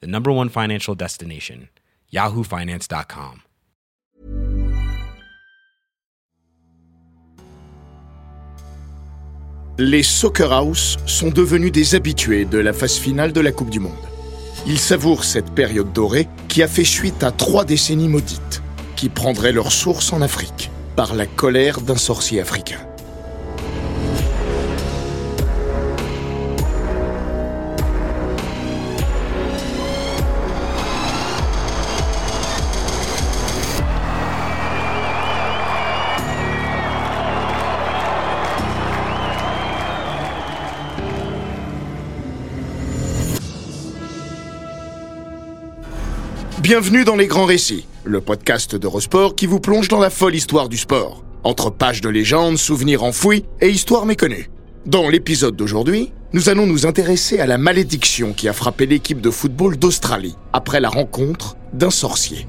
the number one financial destination, yahoofinance.com. Les Soccer House sont devenus des habitués de la phase finale de la Coupe du Monde. Ils savourent cette période dorée qui a fait suite à trois décennies maudites, qui prendraient leur source en Afrique, par la colère d'un sorcier africain. Bienvenue dans Les Grands Récits, le podcast d'Eurosport qui vous plonge dans la folle histoire du sport. Entre pages de légendes, souvenirs enfouis et histoires méconnues. Dans l'épisode d'aujourd'hui, nous allons nous intéresser à la malédiction qui a frappé l'équipe de football d'Australie après la rencontre d'un sorcier.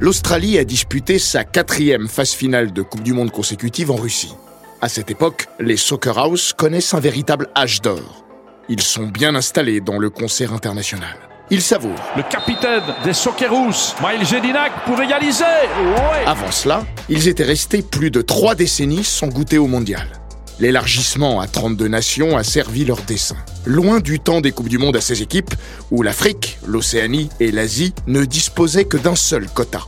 L'Australie a disputé sa quatrième phase finale de Coupe du Monde consécutive en Russie. À cette époque, les Soccer House connaissent un véritable âge d'or. Ils sont bien installés dans le concert international. Ils savourent. Le capitaine des Socceroos, Maïl Jedinak, pour égaliser. Ouais. Avant cela, ils étaient restés plus de trois décennies sans goûter au mondial. L'élargissement à 32 nations a servi leur dessein. Loin du temps des Coupes du Monde à ces équipes, où l'Afrique, l'Océanie et l'Asie ne disposaient que d'un seul quota.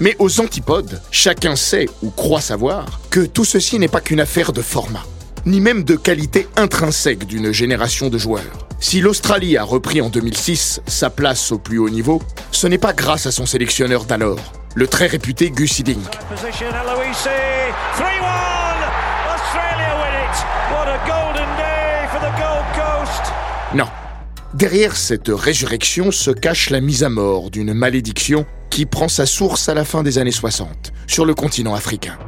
Mais aux antipodes, chacun sait ou croit savoir que tout ceci n'est pas qu'une affaire de format, ni même de qualité intrinsèque d'une génération de joueurs. Si l'Australie a repris en 2006 sa place au plus haut niveau, ce n'est pas grâce à son sélectionneur d'alors, le très réputé Gus Hiddink. Position Aloisi, 3-1. Australia win it. What a golden day for the Gold Coast. Non. Derrière cette résurrection se cache la mise à mort d'une malédiction qui prend sa source à la fin des années 60, sur le continent africain.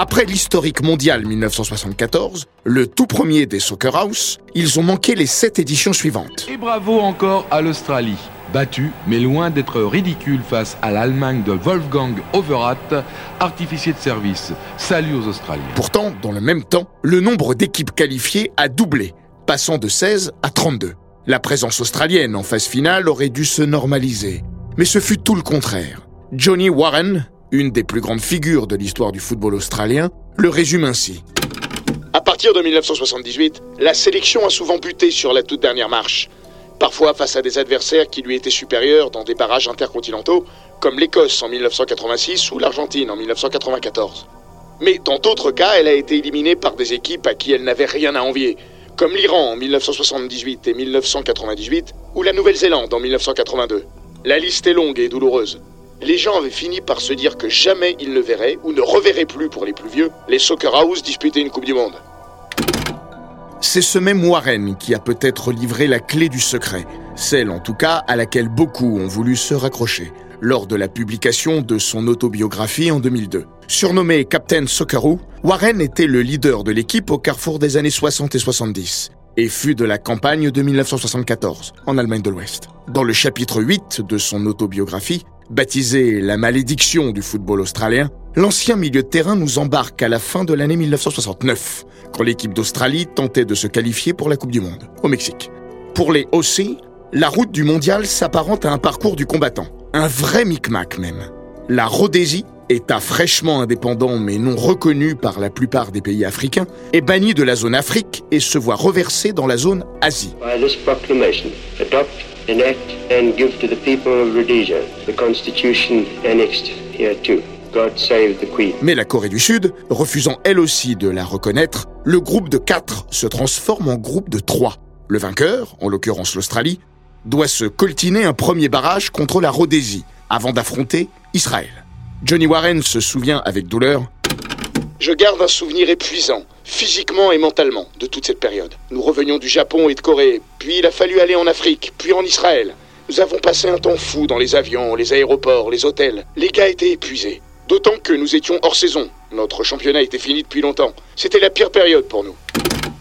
Après l'historique mondial 1974, le tout premier des Soccer House, ils ont manqué les sept éditions suivantes. Et bravo encore à l'Australie. Battue, mais loin d'être ridicule face à l'Allemagne de Wolfgang Overath, artificier de service. Salut aux Australiens. Pourtant, dans le même temps, le nombre d'équipes qualifiées a doublé, passant de 16 à 32. La présence australienne en phase finale aurait dû se normaliser. Mais ce fut tout le contraire. Johnny Warren, une des plus grandes figures de l'histoire du football australien, le résume ainsi. À partir de 1978, la sélection a souvent buté sur la toute dernière marche. Parfois face à des adversaires qui lui étaient supérieurs dans des barrages intercontinentaux, comme l'Écosse en 1986 ou l'Argentine en 1994. Mais dans d'autres cas, elle a été éliminée par des équipes à qui elle n'avait rien à envier, comme l'Iran en 1978 et 1998 ou la Nouvelle-Zélande en 1982. La liste est longue et douloureuse. Les gens avaient fini par se dire que jamais ils ne verraient, ou ne reverraient plus pour les plus vieux, les Soccer House disputer une Coupe du Monde. C'est ce même Warren qui a peut-être livré la clé du secret, celle en tout cas à laquelle beaucoup ont voulu se raccrocher, lors de la publication de son autobiographie en 2002. Surnommé Captain Socceroo, Warren était le leader de l'équipe au carrefour des années 60 et 70 et fut de la campagne de 1974 en Allemagne de l'Ouest. Dans le chapitre 8 de son autobiographie, Baptisé la malédiction du football australien, l'ancien milieu de terrain nous embarque à la fin de l'année 1969, quand l'équipe d'Australie tentait de se qualifier pour la Coupe du Monde, au Mexique. Pour les OC, la route du mondial s'apparente à un parcours du combattant, un vrai micmac même. La Rhodésie, État fraîchement indépendant mais non reconnu par la plupart des pays africains, est bannie de la zone Afrique et se voit reversée dans la zone Asie. Enact, the. Mais la Corée du Sud, refusant elle aussi de la reconnaître, le groupe de quatre se transforme en groupe de trois. Le vainqueur, en l'occurrence l'Australie, doit se coltiner un premier barrage contre la Rhodésie avant d'affronter Israël. Johnny Warren se souvient avec douleur Je garde un souvenir épuisant, physiquement et mentalement, de toute cette période. Nous revenions du Japon et de Corée, puis il a fallu aller en Afrique, puis en Israël. Nous avons passé un temps fou dans les avions, les aéroports, les hôtels. Les gars étaient épuisés. D'autant que nous étions hors saison. Notre championnat était fini depuis longtemps. C'était la pire période pour nous.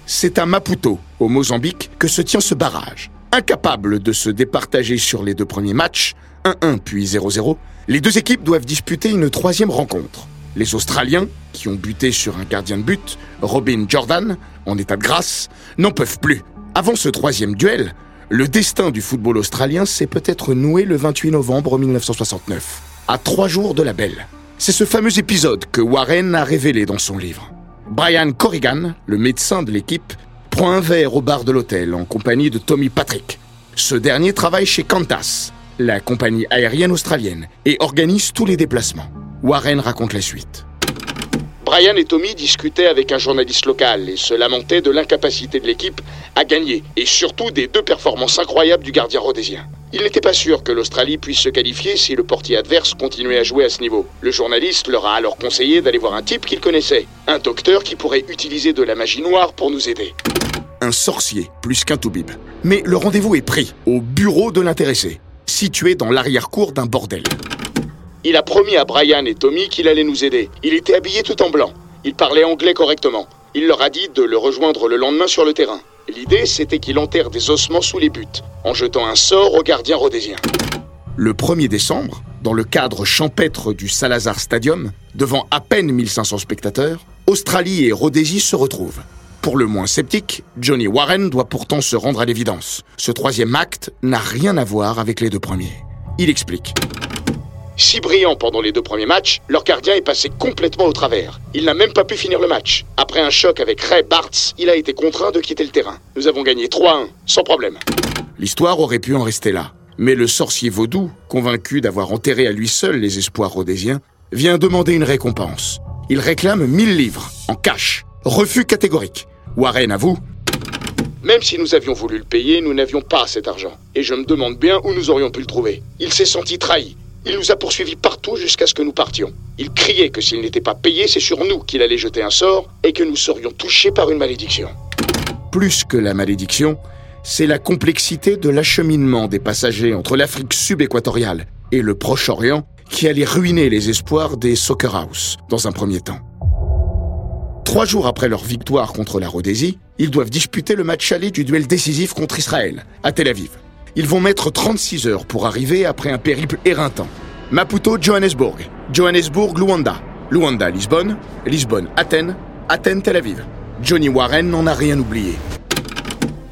C'est à Maputo, au Mozambique, que se tient ce barrage. Incapables de se départager sur les deux premiers matchs, 1-1 puis 0-0, les deux équipes doivent disputer une troisième rencontre. Les Australiens, qui ont buté sur un gardien de but, Robin Jordan, en état de grâce, n'en peuvent plus. Avant ce troisième duel, le destin du football australien s'est peut-être noué le 28 novembre 1969, à trois jours de la belle. C'est ce fameux épisode que Warren a révélé dans son livre. Brian Corrigan, le médecin de l'équipe, prend un verre au bar de l'hôtel en compagnie de Tommy Patrick. Ce dernier travaille chez Qantas, la compagnie aérienne australienne, et organise tous les déplacements. Warren raconte la suite. Brian et Tommy discutaient avec un journaliste local et se lamentaient de l'incapacité de l'équipe à gagner, et surtout des deux performances incroyables du gardien rhodésien. Il n'était pas sûr que l'Australie puisse se qualifier si le portier adverse continuait à jouer à ce niveau. Le journaliste leur a alors conseillé d'aller voir un type qu'il connaissait, un docteur qui pourrait utiliser de la magie noire pour nous aider. Un sorcier, plus qu'un toubib. Mais le rendez-vous est pris, au bureau de l'intéressé, situé dans l'arrière-cour d'un bordel. Il a promis à Brian et Tommy qu'il allait nous aider. Il était habillé tout en blanc. Il parlait anglais correctement. Il leur a dit de le rejoindre le lendemain sur le terrain. L'idée, c'était qu'il enterre des ossements sous les buts, en jetant un sort au gardien rhodésien. Le 1er décembre, dans le cadre champêtre du Salazar Stadium, devant à peine 1500 spectateurs, Australie et Rhodésie se retrouvent. Pour le moins sceptique, Johnny Warren doit pourtant se rendre à l'évidence. Ce troisième acte n'a rien à voir avec les deux premiers. Il explique. Si brillant pendant les deux premiers matchs, leur gardien est passé complètement au travers. Il n'a même pas pu finir le match. Après un choc avec Ray Bartz, il a été contraint de quitter le terrain. Nous avons gagné 3-1, sans problème. L'histoire aurait pu en rester là. Mais le sorcier vaudou, convaincu d'avoir enterré à lui seul les espoirs rhodésiens, vient demander une récompense. Il réclame 1000 livres, en cash. Refus catégorique. Warren avoue même si nous avions voulu le payer, nous n'avions pas cet argent. Et je me demande bien où nous aurions pu le trouver. Il s'est senti trahi. Il nous a poursuivis partout jusqu'à ce que nous partions. Il criait que s'il n'était pas payé, c'est sur nous qu'il allait jeter un sort et que nous serions touchés par une malédiction. Plus que la malédiction, c'est la complexité de l'acheminement des passagers entre l'Afrique subéquatoriale et le Proche-Orient qui allait ruiner les espoirs des Soccer House dans un premier temps. Trois jours après leur victoire contre la Rhodésie, ils doivent disputer le match aller du duel décisif contre Israël, à Tel Aviv. Ils vont mettre 36 heures pour arriver après un périple éreintant. Maputo, Johannesburg. Johannesburg, Luanda. Luanda, Lisbonne. Lisbonne, Athènes. Athènes, Tel Aviv. Johnny Warren n'en a rien oublié.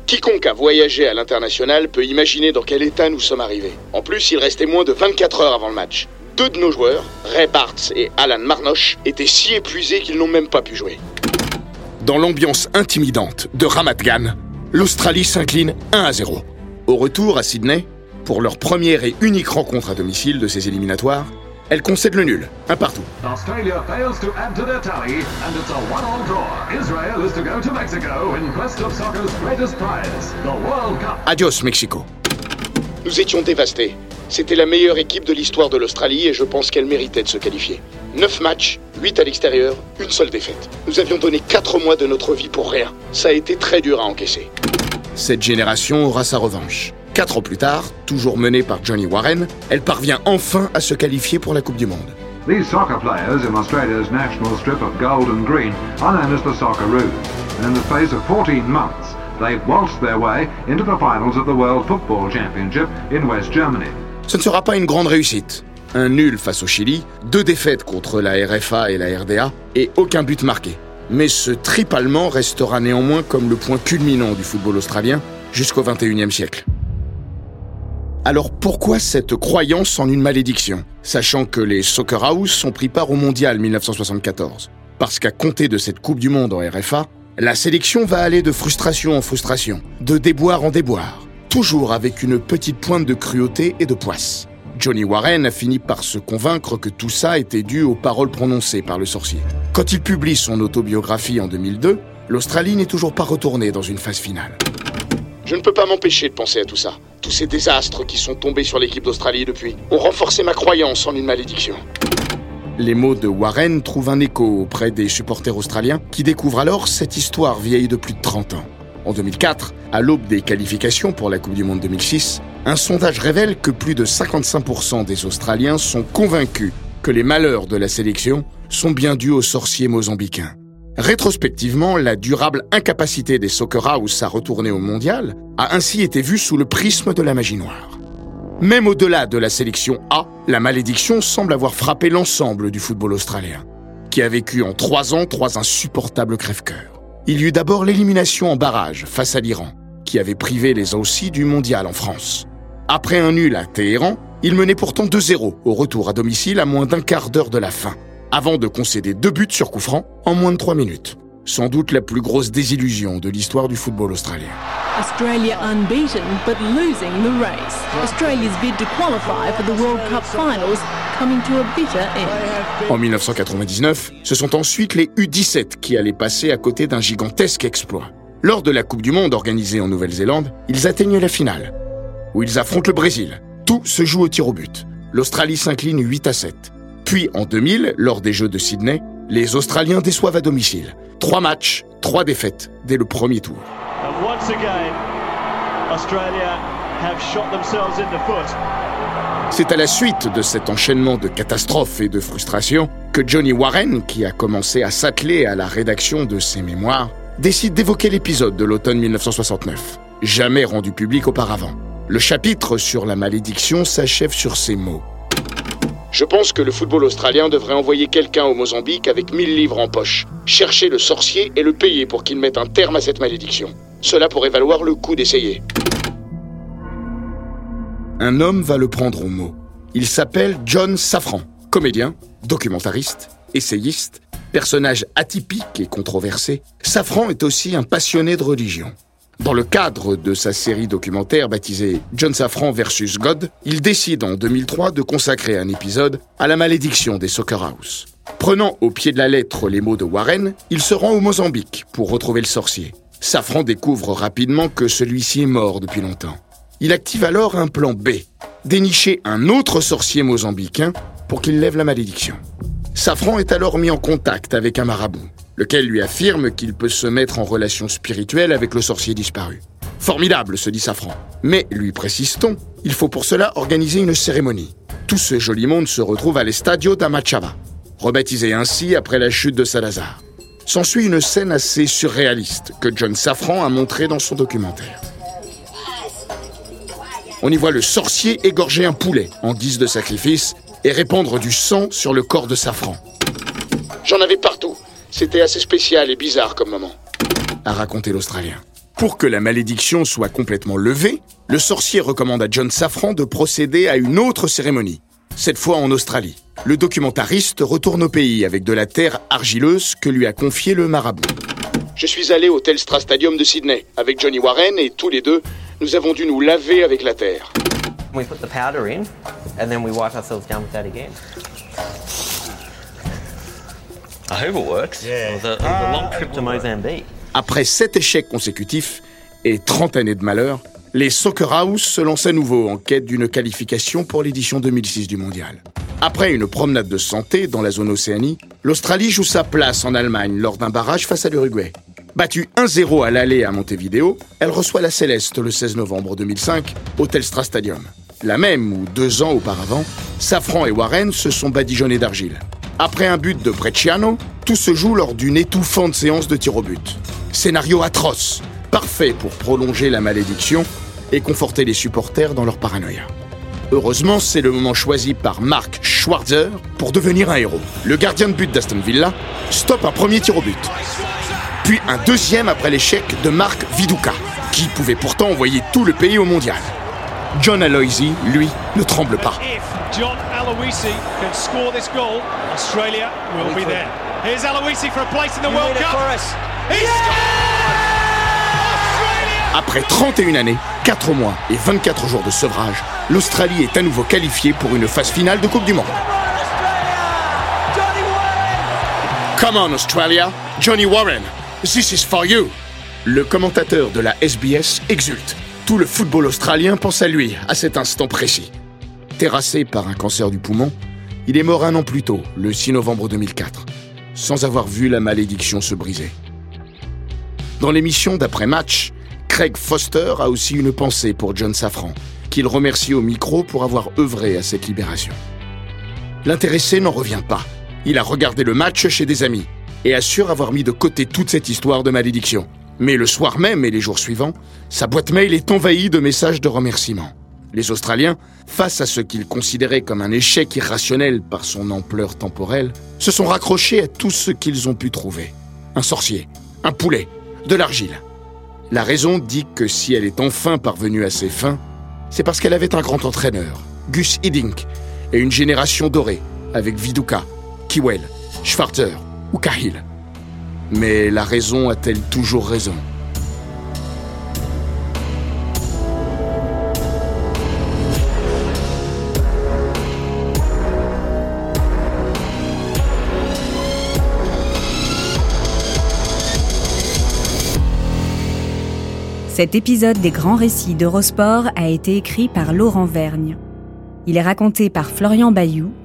Quiconque a voyagé à l'international peut imaginer dans quel état nous sommes arrivés. En plus, il restait moins de 24 heures avant le match. Deux de nos joueurs, Ray Bartz et Alan Marnoche, étaient si épuisés qu'ils n'ont même pas pu jouer. Dans l'ambiance intimidante de Ramat Gan, l'Australie s'incline 1 à 0. Au retour à Sydney, pour leur première et unique rencontre à domicile de ces éliminatoires, elle concède le nul, un partout. Adios Mexico. Nous étions dévastés. C'était la meilleure équipe de l'histoire de l'Australie et je pense qu'elle méritait de se qualifier. Neuf matchs, huit à l'extérieur, une seule défaite. Nous avions donné quatre mois de notre vie pour rien. Ça a été très dur à encaisser. Cette génération aura sa revanche. Quatre ans plus tard, toujours menée par Johnny Warren, elle parvient enfin à se qualifier pour la Coupe du Monde. These soccer players in Australia's national strip of gold and green are known as the Socceroos. And in the space of 14 months, they've waltzed their way into the finals of the World Football Championship in West Germany. Ce ne sera pas une grande réussite. Un nul face au Chili, deux défaites contre la RFA et la RDA, et aucun but marqué. Mais ce trip allemand restera néanmoins comme le point culminant du football australien jusqu'au XXIe siècle. Alors pourquoi cette croyance en une malédiction, sachant que les Soccer House ont pris part au Mondial 1974 Parce qu'à compter de cette Coupe du Monde en RFA, la sélection va aller de frustration en frustration, de déboire en déboire, toujours avec une petite pointe de cruauté et de poisse. Johnny Warren a fini par se convaincre que tout ça était dû aux paroles prononcées par le sorcier. Quand il publie son autobiographie en 2002, l'Australie n'est toujours pas retournée dans une phase finale. Je ne peux pas m'empêcher de penser à tout ça. Tous ces désastres qui sont tombés sur l'équipe d'Australie depuis ont renforcé ma croyance en une malédiction. Les mots de Warren trouvent un écho auprès des supporters australiens qui découvrent alors cette histoire vieille de plus de 30 ans. En 2004, à l'aube des qualifications pour la Coupe du Monde 2006, un sondage révèle que plus de 55% des Australiens sont convaincus que les malheurs de la sélection sont bien dus aux sorciers mozambicains. Rétrospectivement, la durable incapacité des Soccer House à retourner au mondial a ainsi été vue sous le prisme de la magie noire. Même au-delà de la sélection A, la malédiction semble avoir frappé l'ensemble du football australien, qui a vécu en trois ans trois insupportables crève-cœurs. Il y eut d'abord l'élimination en barrage face à l'Iran, qui avait privé les Aussie du mondial en France. Après un nul à Téhéran, il menait pourtant 2-0 au retour à domicile à moins d'un quart d'heure de la fin, avant de concéder deux buts sur coup franc en moins de trois minutes. Sans doute la plus grosse désillusion de l'histoire du football australien. Australia unbeaten but losing the race. Australia's bid to qualify for the World Cup finals coming to a bitter end. En 1999, ce sont ensuite les U17 qui allaient passer à côté d'un gigantesque exploit. Lors de la Coupe du Monde organisée en Nouvelle-Zélande, ils atteignent la finale, où ils affrontent le Brésil. Tout se joue au tir au but. L'Australie s'incline 8 à 7. Puis en 2000, lors des Jeux de Sydney, les Australiens déçoivent à domicile. Trois matchs, trois défaites dès le premier tour. And once again, Australia have shot themselves in the foot. C'est à la suite de cet enchaînement de catastrophes et de frustrations que Johnny Warren, qui a commencé à s'atteler à la rédaction de ses mémoires, décide d'évoquer l'épisode de l'automne 1969, jamais rendu public auparavant. Le chapitre sur la malédiction s'achève sur ces mots. Je pense que le football australien devrait envoyer quelqu'un au Mozambique avec 1000 livres en poche, chercher le sorcier et le payer pour qu'il mette un terme à cette malédiction. Cela pourrait valoir le coup d'essayer. Un homme va le prendre au mot. Il s'appelle John Safran, comédien, documentariste, essayiste, personnage atypique et controversé. Safran est aussi un passionné de religion. Dans le cadre de sa série documentaire baptisée John Safran vs God, il décide en 2003 de consacrer un épisode à la malédiction des Soccer House. Prenant au pied de la lettre les mots de Warren, il se rend au Mozambique pour retrouver le sorcier. Safran découvre rapidement que celui-ci est mort depuis longtemps. Il active alors un plan B, dénicher un autre sorcier mozambicain pour qu'il lève la malédiction. Safran est alors mis en contact avec un marabout, lequel lui affirme qu'il peut se mettre en relation spirituelle avec le sorcier disparu. Formidable, se dit Safran. Mais, lui précise-t-on, il faut pour cela organiser une cérémonie. Tout ce joli monde se retrouve à l'Estadio d'Amachava, rebaptisé ainsi après la chute de Salazar. S'ensuit une scène assez surréaliste que John Safran a montrée dans son documentaire. On y voit le sorcier égorger un poulet en guise de sacrifice et répandre du sang sur le corps de Safran. J'en avais partout. C'était assez spécial et bizarre comme moment, a raconté l'Australien. Pour que la malédiction soit complètement levée, le sorcier recommande à John Safran de procéder à une autre cérémonie, cette fois en Australie. Le documentariste retourne au pays avec de la terre argileuse que lui a confiée le marabout. Je suis allé au Telstra Stadium de Sydney avec Johnny Warren et tous les deux, nous avons dû nous laver avec la terre. We put the powder in, and then we wipe ourselves down with that again. I hope it works. Yeah. A long trip to Mozambique. Après sept échecs consécutifs et 30 années de malheur, les Soccer House se lancent à nouveau en quête d'une qualification pour l'édition 2006 du mondial. Après une promenade de santé dans la zone Océanie, l'Australie joue sa place en Allemagne lors d'un barrage face à l'Uruguay. Battue 1-0 à l'aller à Montevideo, elle reçoit la Céleste le 16 novembre 2005 au Telstra Stadium. La même où, deux ans auparavant, Safran et Warren se sont badigeonnés d'argile. Après un but de Brecciano, tout se joue lors d'une étouffante séance de tir au but. Scénario atroce, parfait pour prolonger la malédiction et conforter les supporters dans leur paranoïa. Heureusement, c'est le moment choisi par Mark Schwarzer pour devenir un héros. Le gardien de but d'Aston Villa stoppe un premier tir au but. Puis un deuxième après l'échec de Mark Viduka, qui pouvait pourtant envoyer tout le pays au mondial. John Aloisi, lui, ne tremble pas. If John Aloisi can score this goal, Australia will be there. Here's Aloisi for a place in the World Cup. He Après 31 années, 4 mois et 24 jours de sevrage, l'Australie est à nouveau qualifiée pour une phase finale de Coupe du Monde. Come on Australia, Johnny Warren, this is for you. Le commentateur de la SBS exulte. Tout le football australien pense à lui à cet instant précis. Terrassé par un cancer du poumon, Il est mort un an plus tôt, le 6 novembre 2004, sans avoir vu la malédiction se briser. Dans l'émission d'après-match, Craig Foster a aussi une pensée pour John Safran, qu'il remercie au micro pour avoir œuvré à cette libération. L'intéressé n'en revient pas. Il a regardé le match chez des amis et assure avoir mis de côté toute cette histoire de malédiction. Mais le soir même et les jours suivants, sa boîte mail est envahie de messages de remerciements. Les Australiens, face à ce qu'ils considéraient comme un échec irrationnel par son ampleur temporelle, se sont raccrochés à tout ce qu'ils ont pu trouver. Un sorcier, un poulet, de l'argile. La raison dit que si elle est enfin parvenue à ses fins, c'est parce qu'elle avait un grand entraîneur, Gus Hiddink, et une génération dorée, avec Viduka, Kiwell, Schwarzer Mais la raison a-t-elle toujours raison? Cet épisode des grands récits d'Eurosport a été écrit par Laurent Vergne. Il est raconté par Florian Bayou,